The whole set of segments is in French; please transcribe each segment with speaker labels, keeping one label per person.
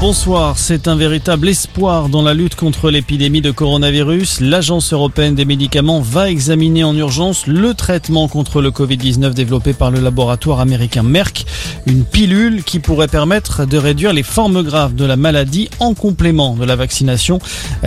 Speaker 1: Bonsoir, c'est un véritable espoir dans la lutte contre l'épidémie de coronavirus. L'Agence européenne des médicaments va examiner en urgence le traitement contre le Covid-19 développé par le laboratoire américain Merck, une pilule qui pourrait permettre de réduire les formes graves de la maladie en complément de la vaccination.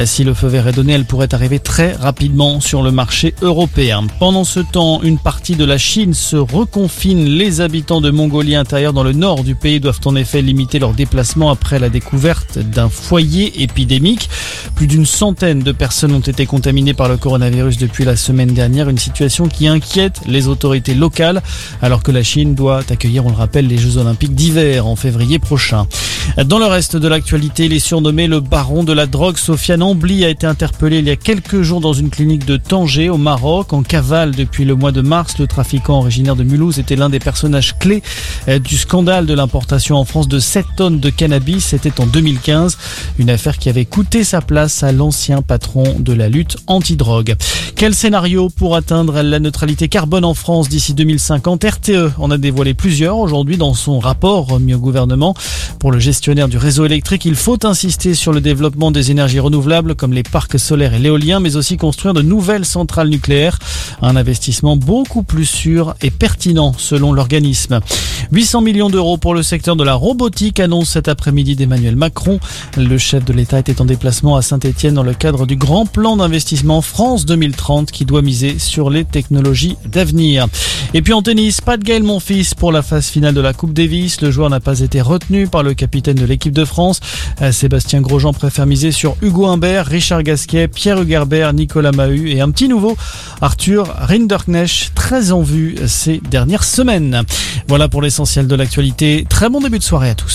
Speaker 1: Si le feu vert est donné, elle pourrait arriver très rapidement sur le marché européen. Pendant ce temps, une partie de la Chine se reconfine. Les habitants de Mongolie intérieure dans le nord du pays doivent en effet limiter leurs déplacements après la découverte d'un foyer épidémique. Plus d'une centaine de personnes ont été contaminées par le coronavirus depuis la semaine dernière, une situation qui inquiète les autorités locales alors que la Chine doit accueillir, on le rappelle, les Jeux olympiques d'hiver en février prochain. Dans le reste de l'actualité, il est surnommé le baron de la drogue. Sofiane Ambly a été interpellé il y a quelques jours dans une clinique de Tanger au Maroc en cavale depuis le mois de mars. Le trafiquant originaire de Mulhouse était l'un des personnages clés du scandale de l'importation en France de 7 tonnes de cannabis. C'était en 2015. Une affaire qui avait coûté sa place à l'ancien patron de la lutte anti-drogue. Quel scénario pour atteindre la neutralité carbone en France d'ici 2050 RTE en a dévoilé plusieurs aujourd'hui dans son rapport au gouvernement. Pour le gestionnaire du réseau électrique, il faut insister sur le développement des énergies renouvelables comme les parcs solaires et l'éolien, mais aussi construire de nouvelles centrales nucléaires. Un investissement beaucoup plus sûr et pertinent selon l'organisme. 800 millions d'euros pour le secteur de la robotique annonce cet après-midi d'Emmanuel Macron. Le chef de l'État était en déplacement à Saint-Etienne dans le cadre du grand plan d'investissement France 2030 qui doit miser sur les technologies d'avenir. Et puis en tennis, pas de Gaël Monfils pour la phase finale de la Coupe Davis. Le joueur n'a pas été retenu par le de l'équipe de France. Sébastien Grosjean préfère miser sur Hugo Humbert, Richard Gasquet, Pierre Hugerbert, Nicolas Mahut et un petit nouveau, Arthur Rinderknecht, très en vue ces dernières semaines. Voilà pour l'essentiel de l'actualité. Très bon début de soirée à tous.